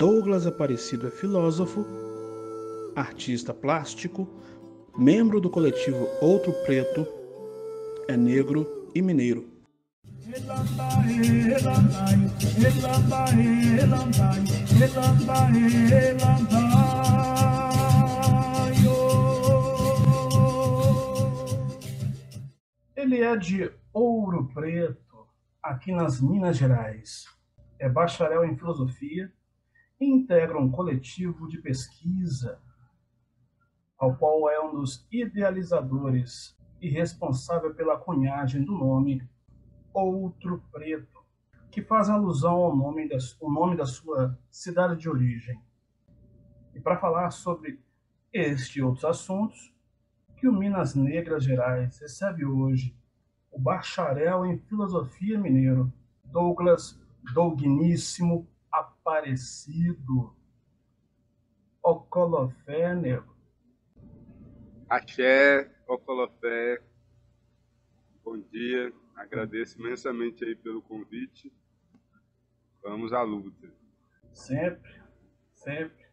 Douglas Aparecido é filósofo, artista plástico, membro do coletivo Outro Preto, é negro e mineiro. Ele é de Ouro Preto, aqui nas Minas Gerais. É bacharel em filosofia e integra um coletivo de pesquisa, ao qual é um dos idealizadores e responsável pela cunhagem do nome Outro Preto, que faz alusão ao nome da, ao nome da sua cidade de origem. E para falar sobre este e outros assuntos, que o Minas Negras Gerais recebe hoje o bacharel em filosofia mineiro, Douglas Dougníssimo Aparecido. Ocolofé, nego. Axé, Ocolofé. Bom dia. Agradeço imensamente aí pelo convite. Vamos à luta. Sempre, sempre.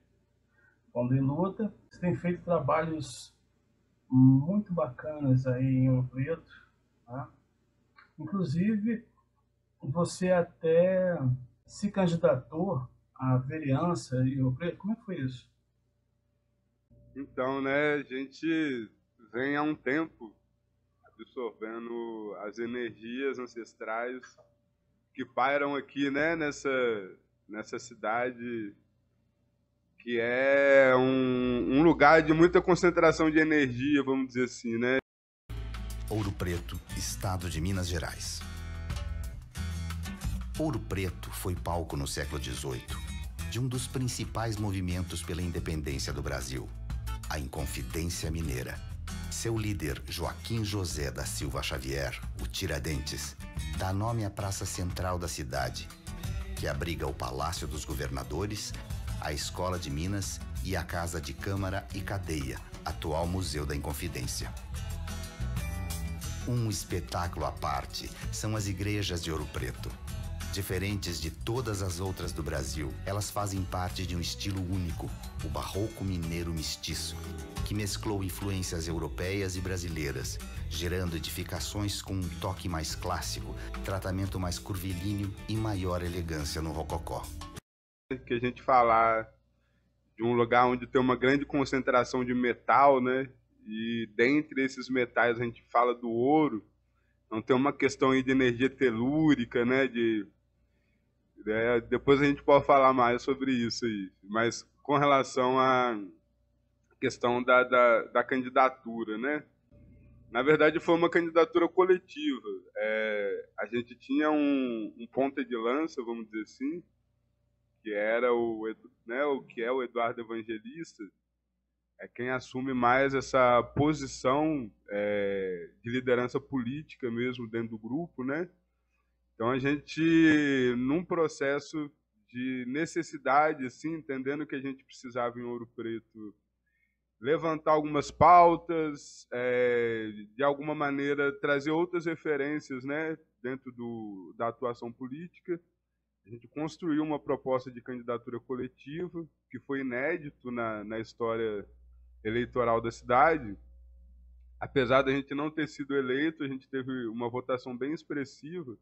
Quando em luta, você tem feito trabalhos muito bacanas aí em Ouro Preto. Tá? Inclusive, você até se candidatou à vereança em Ouro Preto. Como é que foi isso? Então, né, a gente vem há um tempo absorvendo as energias ancestrais que pairam aqui, né, nessa, nessa cidade que é um, um lugar de muita concentração de energia, vamos dizer assim, né? Ouro Preto, estado de Minas Gerais. Ouro Preto foi palco no século XVIII de um dos principais movimentos pela independência do Brasil, a Inconfidência Mineira. Seu líder, Joaquim José da Silva Xavier, o Tiradentes, dá nome à praça central da cidade, que abriga o Palácio dos Governadores, a Escola de Minas e a Casa de Câmara e Cadeia, atual Museu da Inconfidência. Um espetáculo à parte são as igrejas de Ouro Preto. Diferentes de todas as outras do Brasil, elas fazem parte de um estilo único, o barroco mineiro mestiço, que mesclou influências europeias e brasileiras, gerando edificações com um toque mais clássico, tratamento mais curvilíneo e maior elegância no rococó. Que a gente falar de um lugar onde tem uma grande concentração de metal, né? E dentre esses metais a gente fala do ouro. Então tem uma questão aí de energia telúrica, né? De, é, depois a gente pode falar mais sobre isso aí. Mas com relação à questão da, da, da candidatura, né? Na verdade foi uma candidatura coletiva. É, a gente tinha um, um ponta de lança, vamos dizer assim, que era o, né, o que é o Eduardo Evangelista, é quem assume mais essa posição é, de liderança política mesmo dentro do grupo, né? Então a gente, num processo de necessidade, assim, entendendo que a gente precisava em Ouro Preto levantar algumas pautas, é, de alguma maneira trazer outras referências, né, dentro do, da atuação política. A gente construiu uma proposta de candidatura coletiva que foi inédito na, na história eleitoral da cidade, apesar da gente não ter sido eleito, a gente teve uma votação bem expressiva.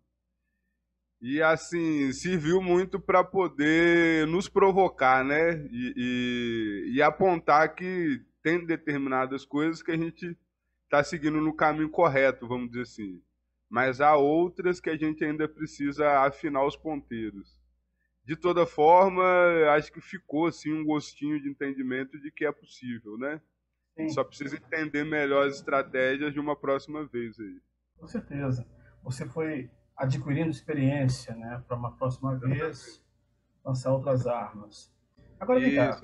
E assim, serviu muito para poder nos provocar, né? E, e, e, apontar que tem determinadas coisas que a gente está seguindo no caminho correto, vamos dizer assim. Mas há outras que a gente ainda precisa afinar os ponteiros de toda forma, acho que ficou assim um gostinho de entendimento de que é possível, né? Sim. Só precisa entender melhor as estratégias de uma próxima vez aí. Com certeza. Você foi adquirindo experiência, né, para uma próxima vez lançar outras armas. Agora vem cá.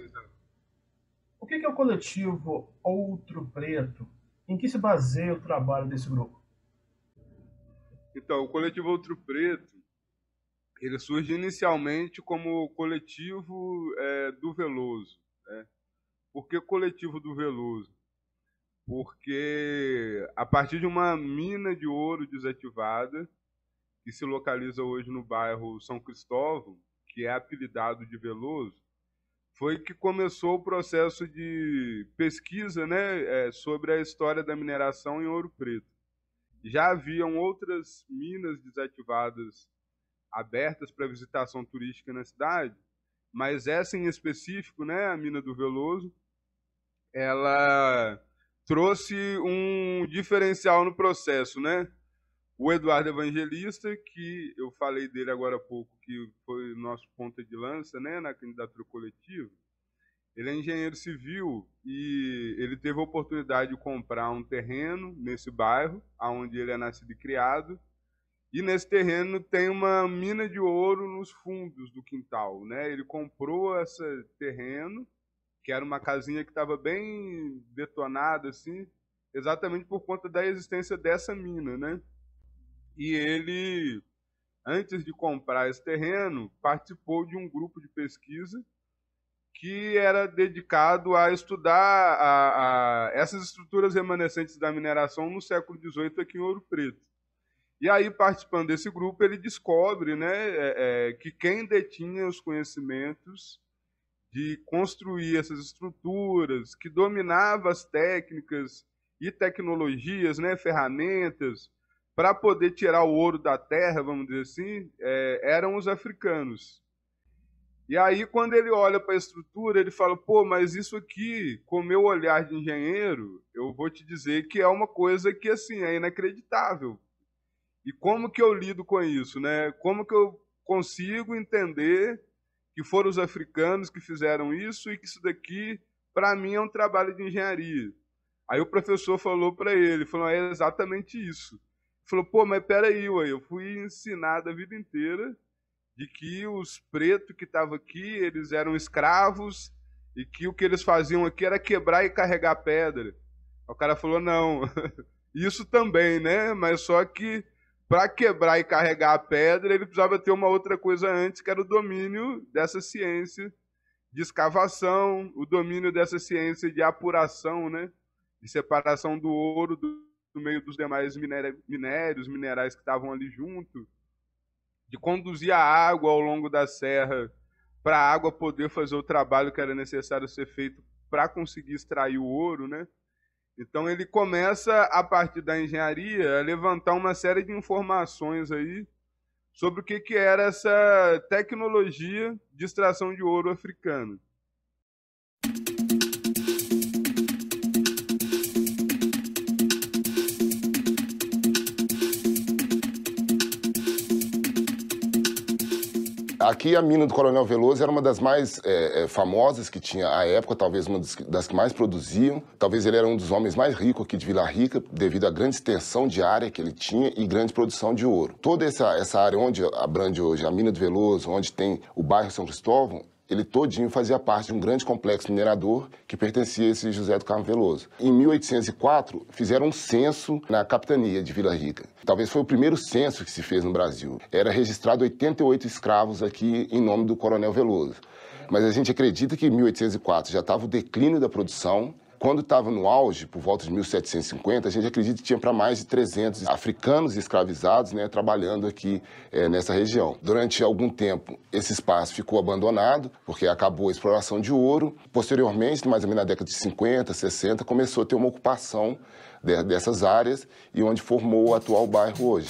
O que é o coletivo Outro Preto? Em que se baseia o trabalho desse grupo? Então, o coletivo Outro Preto ele surge inicialmente como coletivo é, do Veloso. Né? Por que coletivo do Veloso? Porque a partir de uma mina de ouro desativada, que se localiza hoje no bairro São Cristóvão, que é apelidado de Veloso, foi que começou o processo de pesquisa né, é, sobre a história da mineração em Ouro Preto. Já haviam outras minas desativadas abertas para visitação turística na cidade, mas essa em específico, né, a mina do Veloso, ela trouxe um diferencial no processo, né? O Eduardo Evangelista, que eu falei dele agora há pouco, que foi nosso ponta de lança né, na candidatura coletiva, ele é engenheiro civil e ele teve a oportunidade de comprar um terreno nesse bairro, onde ele é nascido e criado. E nesse terreno tem uma mina de ouro nos fundos do quintal. Né? Ele comprou esse terreno, que era uma casinha que estava bem detonada, assim, exatamente por conta da existência dessa mina. Né? E ele, antes de comprar esse terreno, participou de um grupo de pesquisa que era dedicado a estudar a, a essas estruturas remanescentes da mineração no século XVIII aqui em Ouro Preto. E aí, participando desse grupo, ele descobre né, é, é, que quem detinha os conhecimentos de construir essas estruturas, que dominava as técnicas e tecnologias, né, ferramentas, para poder tirar o ouro da terra, vamos dizer assim, é, eram os africanos. E aí, quando ele olha para a estrutura, ele fala: pô, mas isso aqui, com meu olhar de engenheiro, eu vou te dizer que é uma coisa que, assim, é inacreditável. E como que eu lido com isso, né? Como que eu consigo entender que foram os africanos que fizeram isso e que isso daqui, para mim, é um trabalho de engenharia? Aí o professor falou para ele, falou, é exatamente isso. Falou, pô, mas peraí, ué, eu fui ensinado a vida inteira de que os pretos que estavam aqui, eles eram escravos e que o que eles faziam aqui era quebrar e carregar pedra. O cara falou, não, isso também, né? Mas só que para quebrar e carregar a pedra, ele precisava ter uma outra coisa antes, que era o domínio dessa ciência de escavação, o domínio dessa ciência de apuração, né? De separação do ouro do no meio dos demais minérios, minerais que estavam ali junto, de conduzir a água ao longo da serra para a água poder fazer o trabalho que era necessário ser feito para conseguir extrair o ouro, né? Então ele começa a partir da engenharia a levantar uma série de informações aí sobre o que, que era essa tecnologia de extração de ouro africano. Aqui a mina do Coronel Veloso era uma das mais é, famosas que tinha à época, talvez uma das que mais produziam. Talvez ele era um dos homens mais ricos aqui de Vila Rica, devido à grande extensão de área que ele tinha e grande produção de ouro. Toda essa, essa área onde abrange hoje a mina do Veloso, onde tem o bairro São Cristóvão, ele todinho fazia parte de um grande complexo minerador que pertencia a esse José do Carmo Veloso. Em 1804, fizeram um censo na capitania de Vila Rica. Talvez foi o primeiro censo que se fez no Brasil. Era registrado 88 escravos aqui em nome do Coronel Veloso. Mas a gente acredita que em 1804 já estava o declínio da produção quando estava no auge, por volta de 1750, a gente acredita que tinha para mais de 300 africanos escravizados né, trabalhando aqui é, nessa região. Durante algum tempo, esse espaço ficou abandonado, porque acabou a exploração de ouro. Posteriormente, mais ou menos na década de 50, 60, começou a ter uma ocupação de, dessas áreas e onde formou o atual bairro hoje.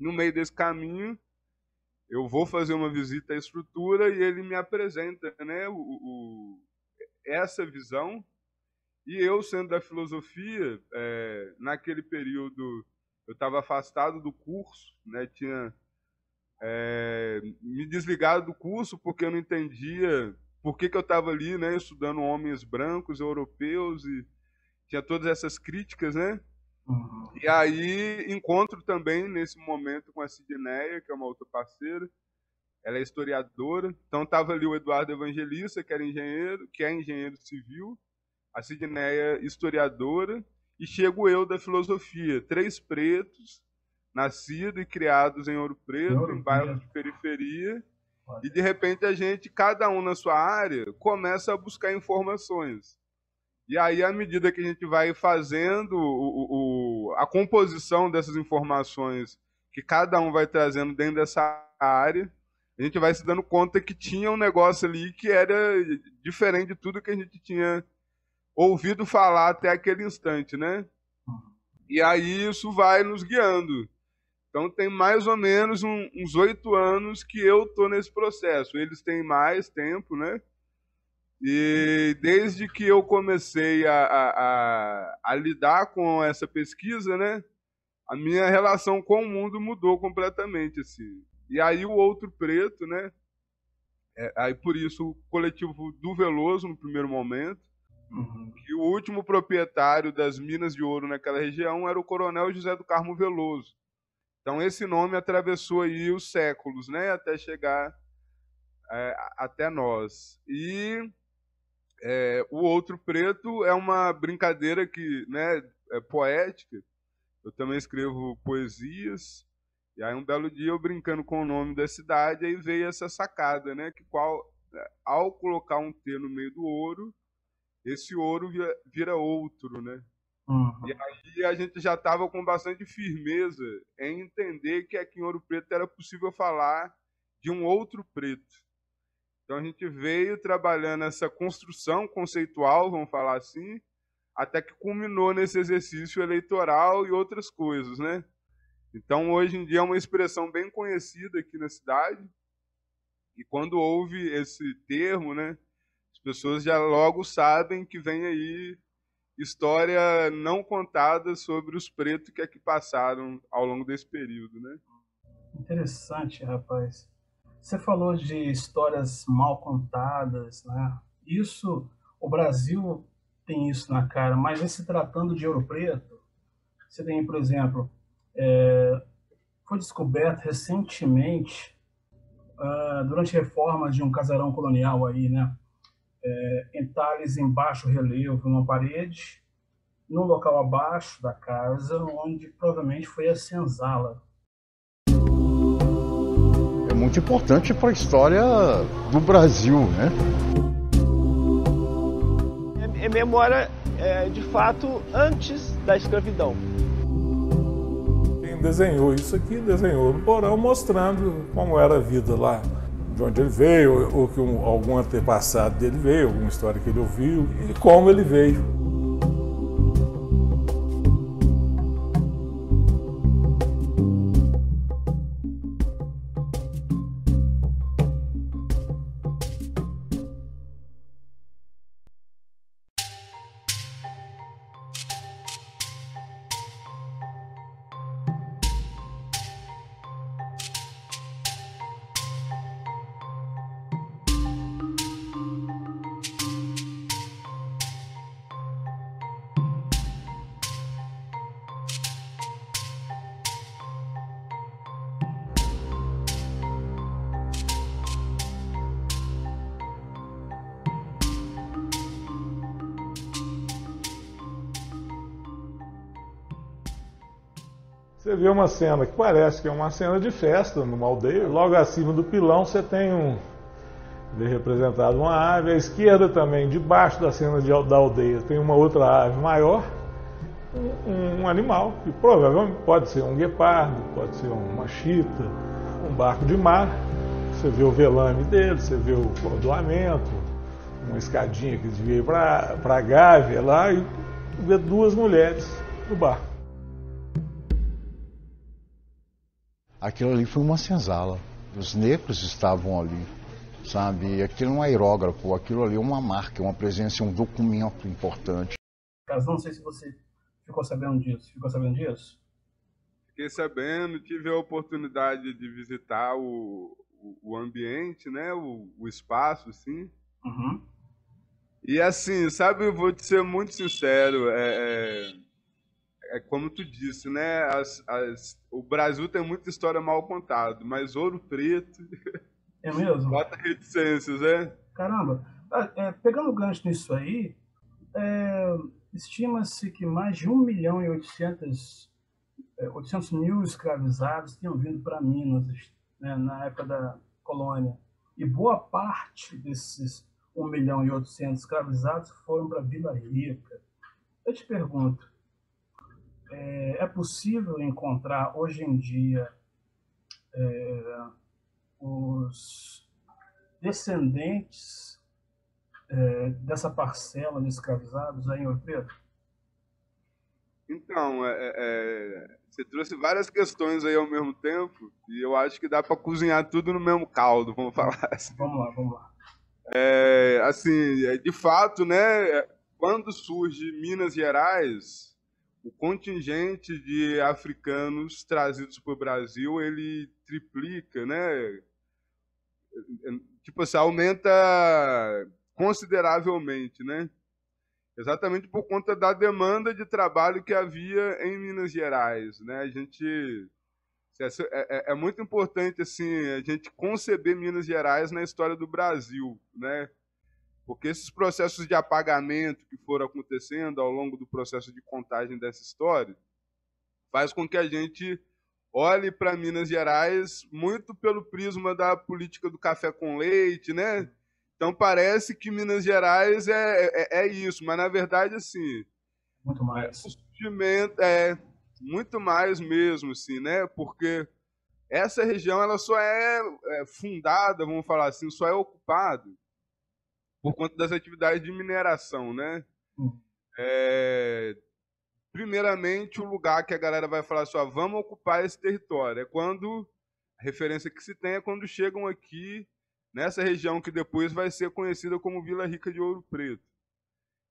No meio desse caminho, eu vou fazer uma visita à estrutura e ele me apresenta né, o, o essa visão. E eu, sendo da filosofia, é, naquele período eu estava afastado do curso, né, tinha é, me desligado do curso porque eu não entendia por que, que eu estava ali né, estudando homens brancos, europeus, e tinha todas essas críticas, né? Uhum. E aí encontro também nesse momento com a Sidneia, que é uma outra parceira. Ela é historiadora. Então estava ali o Eduardo Evangelista, que era engenheiro, que é engenheiro civil, a Sidneia historiadora, e chego eu da filosofia, três pretos, nascidos e criados em Ouro Preto, Ouro em bairros de periferia. E de repente a gente, cada um na sua área, começa a buscar informações. E aí, à medida que a gente vai fazendo o, o, a composição dessas informações que cada um vai trazendo dentro dessa área, a gente vai se dando conta que tinha um negócio ali que era diferente de tudo que a gente tinha ouvido falar até aquele instante, né? E aí isso vai nos guiando. Então tem mais ou menos um, uns oito anos que eu tô nesse processo. Eles têm mais tempo, né? E desde que eu comecei a, a, a, lidar com essa pesquisa, né? A minha relação com o mundo mudou completamente, assim. E aí o outro preto, né? É, aí por isso o coletivo do Veloso no primeiro momento, uhum. que o último proprietário das minas de ouro naquela região era o Coronel José do Carmo Veloso. Então esse nome atravessou aí os séculos, né? Até chegar é, até nós. E é, o outro preto é uma brincadeira que, né? É poética. Eu também escrevo poesias e aí um belo dia eu brincando com o nome da cidade, aí veio essa sacada, né? Que qual, é, ao colocar um T no meio do ouro, esse ouro vira, vira outro, né? Uhum. E aí a gente já estava com bastante firmeza em entender que aqui em Ouro Preto era possível falar de um outro preto. Então a gente veio trabalhando essa construção conceitual, vamos falar assim, até que culminou nesse exercício eleitoral e outras coisas, né? Então, hoje em dia é uma expressão bem conhecida aqui na cidade. E quando houve esse termo, né, as pessoas já logo sabem que vem aí história não contada sobre os pretos que aqui passaram ao longo desse período, né? Interessante, rapaz. Você falou de histórias mal contadas, né? Isso, o Brasil tem isso na cara, mas em se tratando de Ouro Preto, você tem, por exemplo, é, foi descoberto recentemente, uh, durante reformas de um casarão colonial aí, né? É, entalhes em baixo relevo uma parede, no local abaixo da casa, onde provavelmente foi a senzala. É muito importante para a história do Brasil, né? É, é memória, é, de fato, antes da escravidão desenhou isso aqui, desenhou no porão, mostrando como era a vida lá, de onde ele veio, ou que um, algum antepassado dele veio, alguma história que ele ouviu, e como ele veio. Você vê uma cena que parece que é uma cena de festa numa aldeia. Logo acima do pilão você tem um. Vê representado uma ave. À esquerda também, debaixo da cena de, da aldeia, tem uma outra ave maior. Um, um, animal, que provavelmente pode ser um guepardo, pode ser uma chita, um barco de mar. Você vê o velame dele, você vê o cordoamento, uma escadinha que devia ir para a Gávea lá e vê duas mulheres no barco. Aquilo ali foi uma senzala. Os negros estavam ali, sabe? Aquilo não é aerógrafo, aquilo ali é uma marca, uma presença, um documento importante. Caso não sei se você ficou sabendo disso. Ficou sabendo disso? Fiquei sabendo, tive a oportunidade de visitar o, o, o ambiente, né? O, o espaço, sim. Uhum. E assim, sabe, eu vou te ser muito sincero, é, é é como tu disse, né? As, as, o Brasil tem muita história mal contada, mas Ouro Preto. É mesmo? Bota reticências, né? Caramba. Ah, é, pegando o gancho nisso aí, é, estima-se que mais de 1 milhão e 800, 800 é, mil escravizados tinham vindo para Minas né, na época da colônia. E boa parte desses 1 milhão e 800 escravizados foram para Vila Rica. Eu te pergunto, é, é possível encontrar hoje em dia é, os descendentes é, dessa parcela de escravizados aí em Ouro Preto? Então, é, é, é, você trouxe várias questões aí ao mesmo tempo e eu acho que dá para cozinhar tudo no mesmo caldo, vamos falar assim. Vamos lá, vamos lá. É, assim, é, de fato, né, quando surge Minas Gerais, o contingente de africanos trazidos para o Brasil, ele triplica, né? Tipo assim, aumenta consideravelmente, né? Exatamente por conta da demanda de trabalho que havia em Minas Gerais, né? A gente é, é, é muito importante assim a gente conceber Minas Gerais na história do Brasil, né? Porque esses processos de apagamento que foram acontecendo ao longo do processo de contagem dessa história faz com que a gente olhe para Minas Gerais muito pelo prisma da política do café com leite, né? Então parece que Minas Gerais é, é, é isso, mas na verdade assim muito mais é muito mais mesmo, assim, né? Porque essa região ela só é, é fundada, vamos falar assim, só é ocupada por conta das atividades de mineração, né? Uhum. É, primeiramente, o lugar que a galera vai falar só, vamos ocupar esse território. É quando a referência que se tem é quando chegam aqui nessa região que depois vai ser conhecida como Vila Rica de Ouro Preto.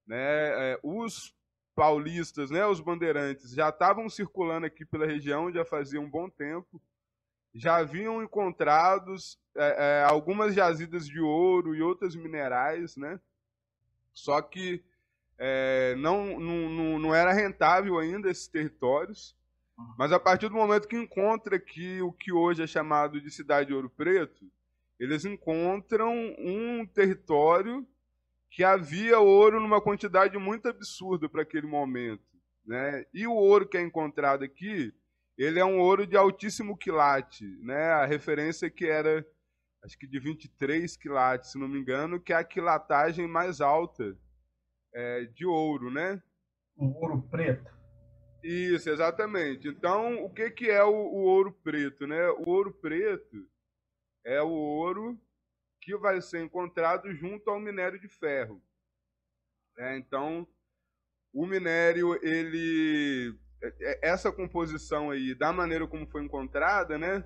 Né? É, os paulistas, né, os bandeirantes, já estavam circulando aqui pela região já fazia um bom tempo já haviam encontrados é, é, algumas jazidas de ouro e outros minerais, né? Só que é, não, não, não era rentável ainda esses territórios. Mas a partir do momento que encontra aqui o que hoje é chamado de Cidade de Ouro Preto, eles encontram um território que havia ouro numa quantidade muito absurda para aquele momento. Né? E o ouro que é encontrado aqui ele é um ouro de altíssimo quilate, né? A referência que era, acho que de 23 quilates, se não me engano, que é a quilatagem mais alta é, de ouro, né? O ouro preto. Isso, exatamente. Então, o que, que é o, o ouro preto, né? O ouro preto é o ouro que vai ser encontrado junto ao minério de ferro. É, então, o minério ele é, é, essa composição aí, da maneira como foi encontrada, né,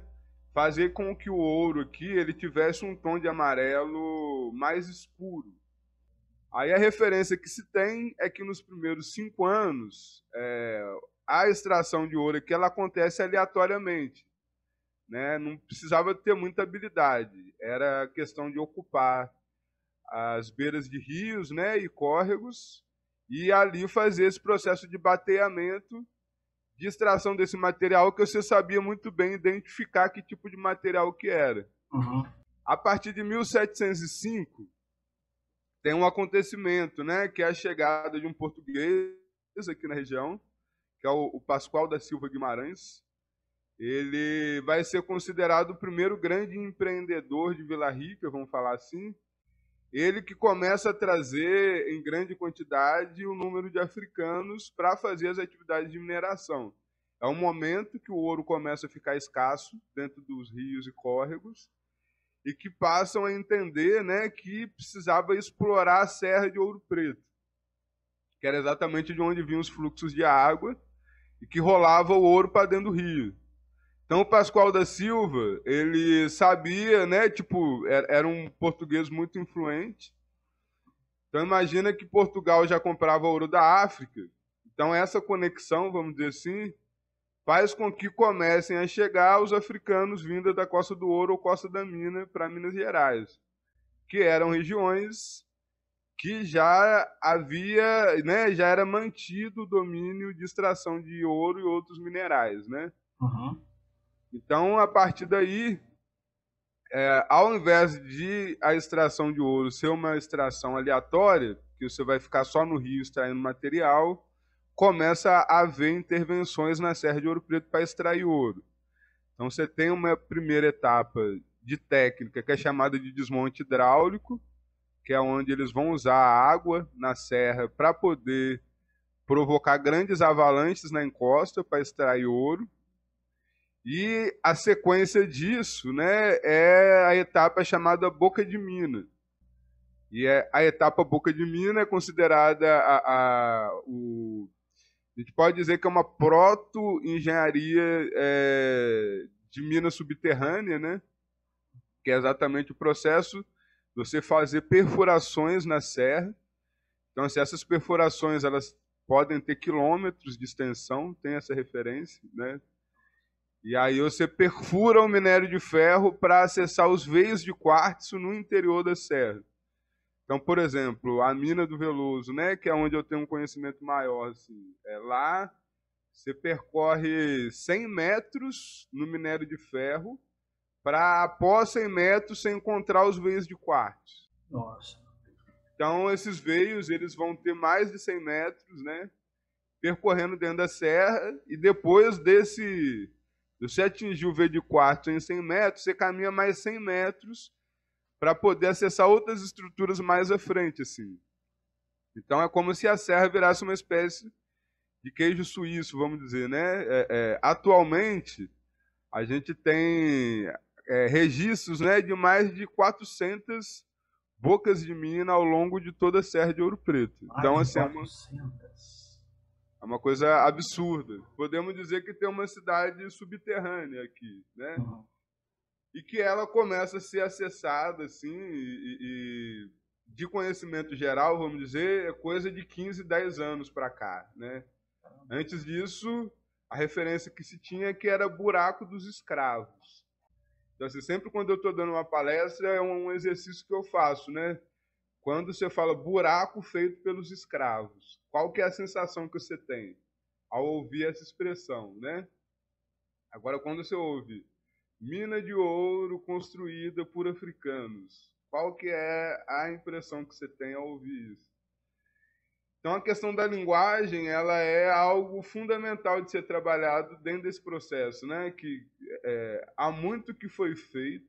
fazer com que o ouro aqui ele tivesse um tom de amarelo mais escuro. Aí a referência que se tem é que nos primeiros cinco anos é, a extração de ouro aqui ela acontece aleatoriamente, né? Não precisava ter muita habilidade, era questão de ocupar as beiras de rios, né, e córregos e ali fazer esse processo de bateamento de extração desse material que você sabia muito bem identificar que tipo de material que era. Uhum. A partir de 1705, tem um acontecimento, né, que é a chegada de um português aqui na região, que é o, o Pascoal da Silva Guimarães. Ele vai ser considerado o primeiro grande empreendedor de Vila Rica, vamos falar assim, ele que começa a trazer em grande quantidade o número de africanos para fazer as atividades de mineração. É um momento que o ouro começa a ficar escasso dentro dos rios e córregos e que passam a entender né, que precisava explorar a Serra de Ouro Preto, que era exatamente de onde vinham os fluxos de água e que rolava o ouro para dentro do rio. Então o Pascoal da Silva, ele sabia, né, tipo, era um português muito influente. Então imagina que Portugal já comprava ouro da África. Então essa conexão, vamos dizer assim, faz com que comecem a chegar os africanos vindos da Costa do Ouro ou Costa da Mina para Minas Gerais, que eram regiões que já havia, né, já era mantido o domínio de extração de ouro e outros minerais, né? Uhum. Então, a partir daí, é, ao invés de a extração de ouro ser uma extração aleatória, que você vai ficar só no rio extraindo material, começa a haver intervenções na Serra de Ouro Preto para extrair ouro. Então, você tem uma primeira etapa de técnica que é chamada de desmonte hidráulico, que é onde eles vão usar a água na serra para poder provocar grandes avalanches na encosta para extrair ouro. E a sequência disso né, é a etapa chamada Boca de Mina. E é, a etapa Boca de Mina é considerada a, a, o, a gente pode dizer que é uma proto-engenharia é, de mina subterrânea, né? que é exatamente o processo de você fazer perfurações na serra. Então, assim, essas perfurações elas podem ter quilômetros de extensão, tem essa referência, né? E aí você perfura o minério de ferro para acessar os veios de quartzo no interior da serra. Então, por exemplo, a mina do Veloso, né, que é onde eu tenho um conhecimento maior, assim, é lá você percorre 100 metros no minério de ferro para após 100 metros você encontrar os veios de quartzo. Nossa. Então, esses veios eles vão ter mais de 100 metros, né, percorrendo dentro da serra e depois desse você atingir o veio de quartzo em 100 metros, você caminha mais 100 metros para poder acessar outras estruturas mais à frente, assim. Então é como se a serra virasse uma espécie de queijo suíço, vamos dizer, né? É, é, atualmente a gente tem é, registros, né, de mais de 400 bocas de mina ao longo de toda a serra de Ouro Preto. Então assim é uma, é uma coisa absurda. Podemos dizer que tem uma cidade subterrânea aqui, né? Uhum e que ela começa a ser acessada assim e, e de conhecimento geral, vamos dizer, é coisa de 15, 10 anos para cá, né? Antes disso, a referência que se tinha é que era buraco dos escravos. Então, assim, sempre quando eu estou dando uma palestra, é um exercício que eu faço, né? Quando você fala buraco feito pelos escravos, qual que é a sensação que você tem ao ouvir essa expressão, né? Agora, quando você ouve mina de ouro construída por africanos. Qual que é a impressão que você tem ao ouvir isso? Então a questão da linguagem ela é algo fundamental de ser trabalhado dentro desse processo, né? Que é, há muito que foi feito,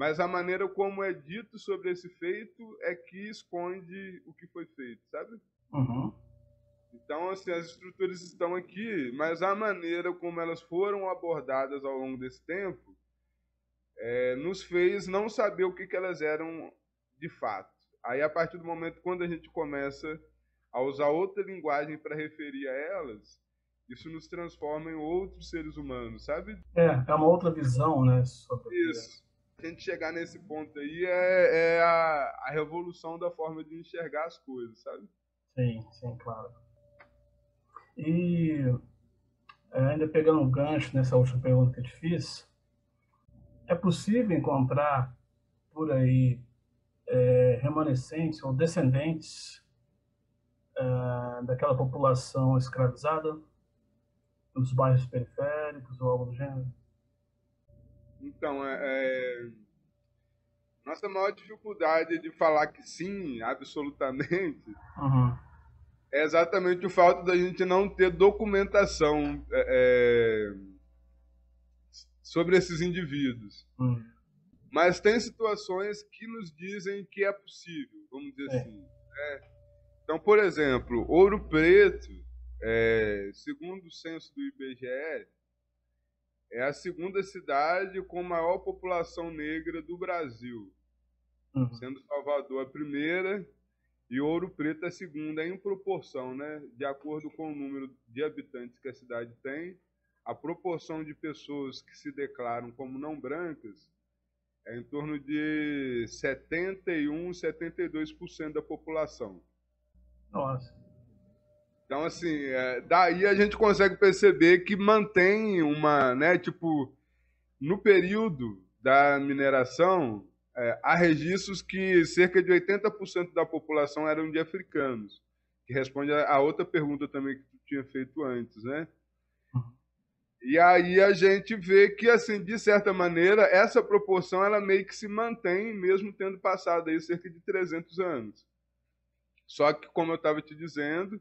mas a maneira como é dito sobre esse feito é que esconde o que foi feito, sabe? Uhum. Então, assim, as estruturas estão aqui, mas a maneira como elas foram abordadas ao longo desse tempo é, nos fez não saber o que, que elas eram de fato. Aí, a partir do momento quando a gente começa a usar outra linguagem para referir a elas, isso nos transforma em outros seres humanos, sabe? É, é uma outra visão, né? Sobre isso. A gente chegar nesse ponto aí é, é a, a revolução da forma de enxergar as coisas, sabe? Sim, sim, claro. E é, ainda pegando um gancho nessa última pergunta que eu te fiz, é possível encontrar por aí é, remanescentes ou descendentes é, daquela população escravizada nos bairros periféricos ou algo do gênero? Então, é, é, nossa maior dificuldade de falar que sim, absolutamente, uhum é exatamente o fato da gente não ter documentação é, é, sobre esses indivíduos. Hum. Mas tem situações que nos dizem que é possível, vamos dizer é. assim. Né? Então, por exemplo, Ouro Preto, é, segundo o censo do IBGE, é a segunda cidade com maior população negra do Brasil, uhum. sendo Salvador a primeira e Ouro Preto é segunda em proporção, né? De acordo com o número de habitantes que a cidade tem, a proporção de pessoas que se declaram como não brancas é em torno de 71, 72% da população. Nossa. Então, assim, é, daí a gente consegue perceber que mantém uma, né, tipo, no período da mineração, é, há registros que cerca de 80% da população eram de africanos, que responde a, outra pergunta também que tu tinha feito antes, né? E aí a gente vê que, assim, de certa maneira, essa proporção ela meio que se mantém, mesmo tendo passado aí cerca de 300 anos. Só que, como eu estava te dizendo,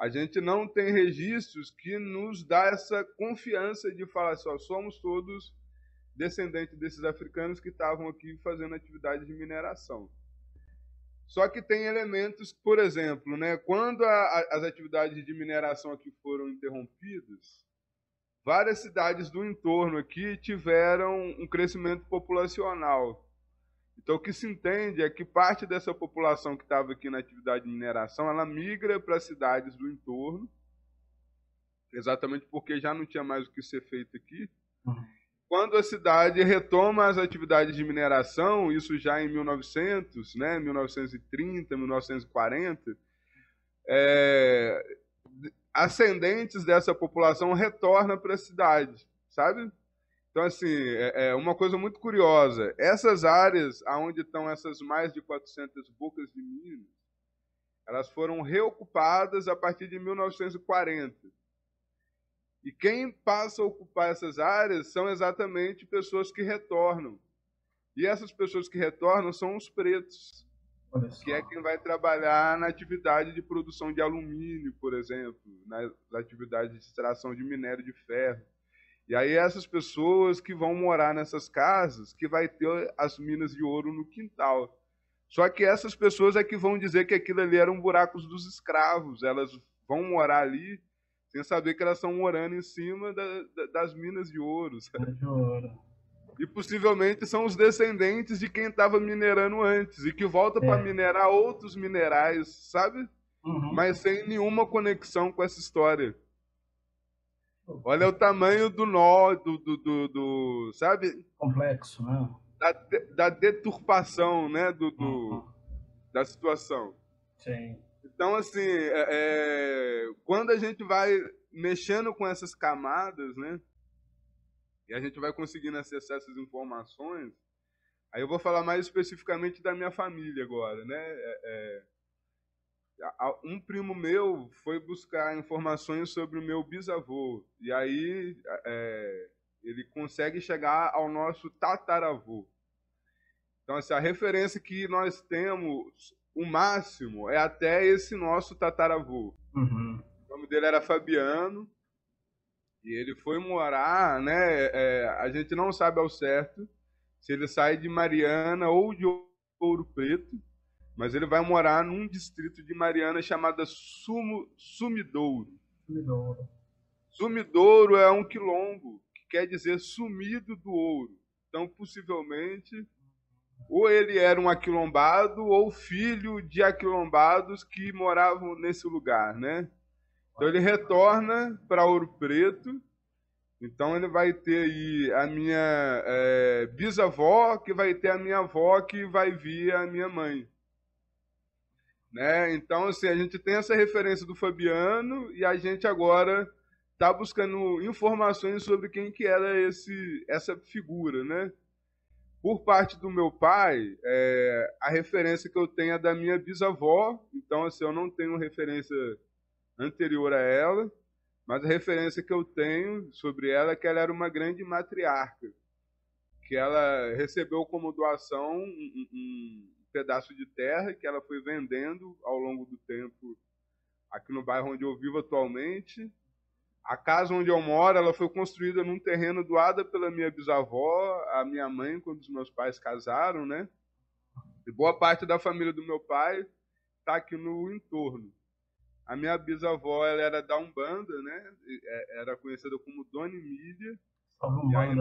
a gente não tem registros que nos dá essa confiança de falar só somos todos descendente desses africanos que estavam aqui fazendo atividade de mineração. Só que tem elementos, por exemplo, né, quando a, a, as atividades de mineração aqui foram interrompidas, várias cidades do entorno aqui tiveram um crescimento populacional. Então, o que se entende é que parte dessa população que estava aqui na atividade de mineração, ela migra para as cidades do entorno, exatamente porque já não tinha mais o que ser feito aqui. Uhum. Quando a cidade retoma as atividades de mineração, isso já em 1900, né, 1930, 1940, é, ascendentes dessa população retornam para a cidade, sabe? Então, assim, é, é, uma coisa muito curiosa. Essas áreas onde estão essas mais de 400 bocas de minas, elas foram reocupadas a partir de 1940. E quem passa a ocupar essas áreas são exatamente pessoas que retornam. E essas pessoas que retornam são os pretos, que é quem vai trabalhar na atividade de produção de alumínio, por exemplo, nas atividades de extração de minério de ferro. E aí essas pessoas que vão morar nessas casas, que vai ter as minas de ouro no quintal. Só que essas pessoas é que vão dizer que aquilo ali eram buracos dos escravos. Elas vão morar ali sem saber que elas estão morando em cima da, da, das minas de ouro. De ouro. E possivelmente são os descendentes de quem estava minerando antes e que volta é. para minerar outros minerais, sabe? Uhum. Mas sem nenhuma conexão com essa história. Olha o tamanho do nó, do, do, do, do sabe? Complexo, né? Da, da deturpação, né? Do, do uhum. Da situação. Sim. Então, assim, é, é, quando a gente vai mexendo com essas camadas, né? E a gente vai conseguindo acessar essas informações, aí eu vou falar mais especificamente da minha família agora, né? É, é um primo meu foi buscar informações sobre o meu bisavô. E aí é, ele consegue chegar ao nosso tataravô. Então, assim, a referência que nós temos, o máximo, é até esse nosso tataravô. Uhum. O nome dele era Fabiano. E ele foi morar, né? É, a gente não sabe ao certo se ele sai de Mariana ou de Ouro Preto mas ele vai morar num distrito de Mariana chamado Sumo, Sumidouro. Sumidouro. Sumidouro é um quilombo, que quer dizer sumido do ouro. Então, possivelmente, ou ele era um aquilombado ou filho de aquilombados que moravam nesse lugar, né? Então ele retorna para Ouro Preto. Então ele vai ter aí a minha é, bisavó, que vai ter a minha avó, que vai vir a minha mãe. Né? Então, assim, a gente tem essa referência do Fabiano e a gente agora está buscando informações sobre quem que era esse, essa figura, né? Por parte do meu pai, é, a referência que eu tenho é da minha bisavó, então assim, eu não tenho referência anterior a ela, mas a referência que eu tenho sobre ela é que ela era uma grande matriarca, que ela recebeu como doação um, um, pedaço de terra que ela foi vendendo ao longo do tempo aqui no bairro onde eu vivo atualmente. A casa onde eu moro, ela foi construída num terreno doado pela minha bisavó, a minha mãe, quando os meus pais casaram, né? E boa parte da família do meu pai está aqui no entorno. A minha bisavó, ela era da Umbanda, né? É, era conhecida como Dona Emília. E aí,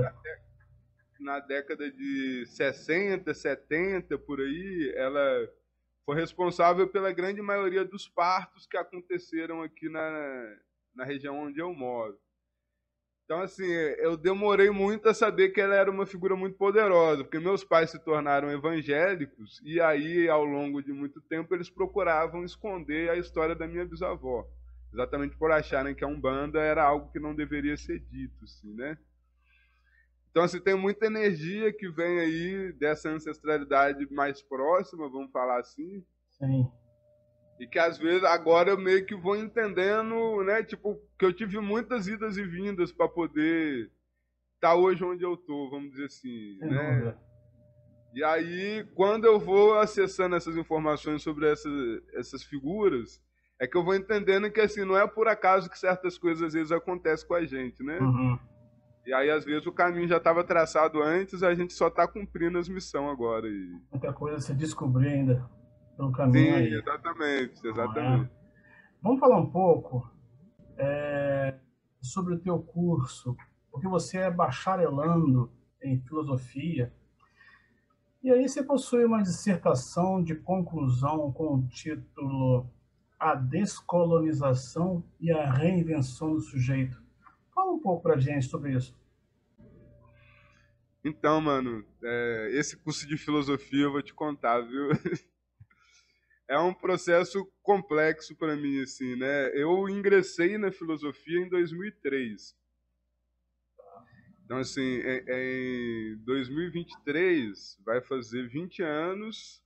na década de 60, 70, por aí, ela foi responsável pela grande maioria dos partos que aconteceram aqui na, na região onde eu moro. Então, assim, eu demorei muito a saber que ela era uma figura muito poderosa, porque meus pais se tornaram evangélicos e aí, ao longo de muito tempo, eles procuravam esconder a história da minha bisavó, exatamente por acharem que a Umbanda era algo que não deveria ser dito, assim, né? Então, assim, tem muita energia que vem aí dessa ancestralidade mais próxima, vamos falar assim. Sim. E que às vezes agora eu meio que vou entendendo, né? Tipo, que eu tive muitas idas e vindas para poder estar tá hoje onde eu tô, vamos dizer assim, Sem né? Dúvida. E aí, quando eu vou acessando essas informações sobre essas, essas figuras, é que eu vou entendendo que assim, não é por acaso que certas coisas às vezes acontecem com a gente, né? Uhum. E aí, às vezes, o caminho já estava traçado antes, a gente só está cumprindo as missões agora. E... Muita coisa a se descobrir ainda pelo caminho. Sim, aí. exatamente, exatamente. É. Vamos falar um pouco é, sobre o teu curso, porque você é bacharelando em filosofia. E aí você possui uma dissertação de conclusão com o título A Descolonização e a Reinvenção do Sujeito. Fala um pouco pra gente sobre isso. Então, mano, é, esse curso de filosofia eu vou te contar, viu? é um processo complexo para mim, assim, né? Eu ingressei na filosofia em 2003. Então, assim, em 2023 vai fazer 20 anos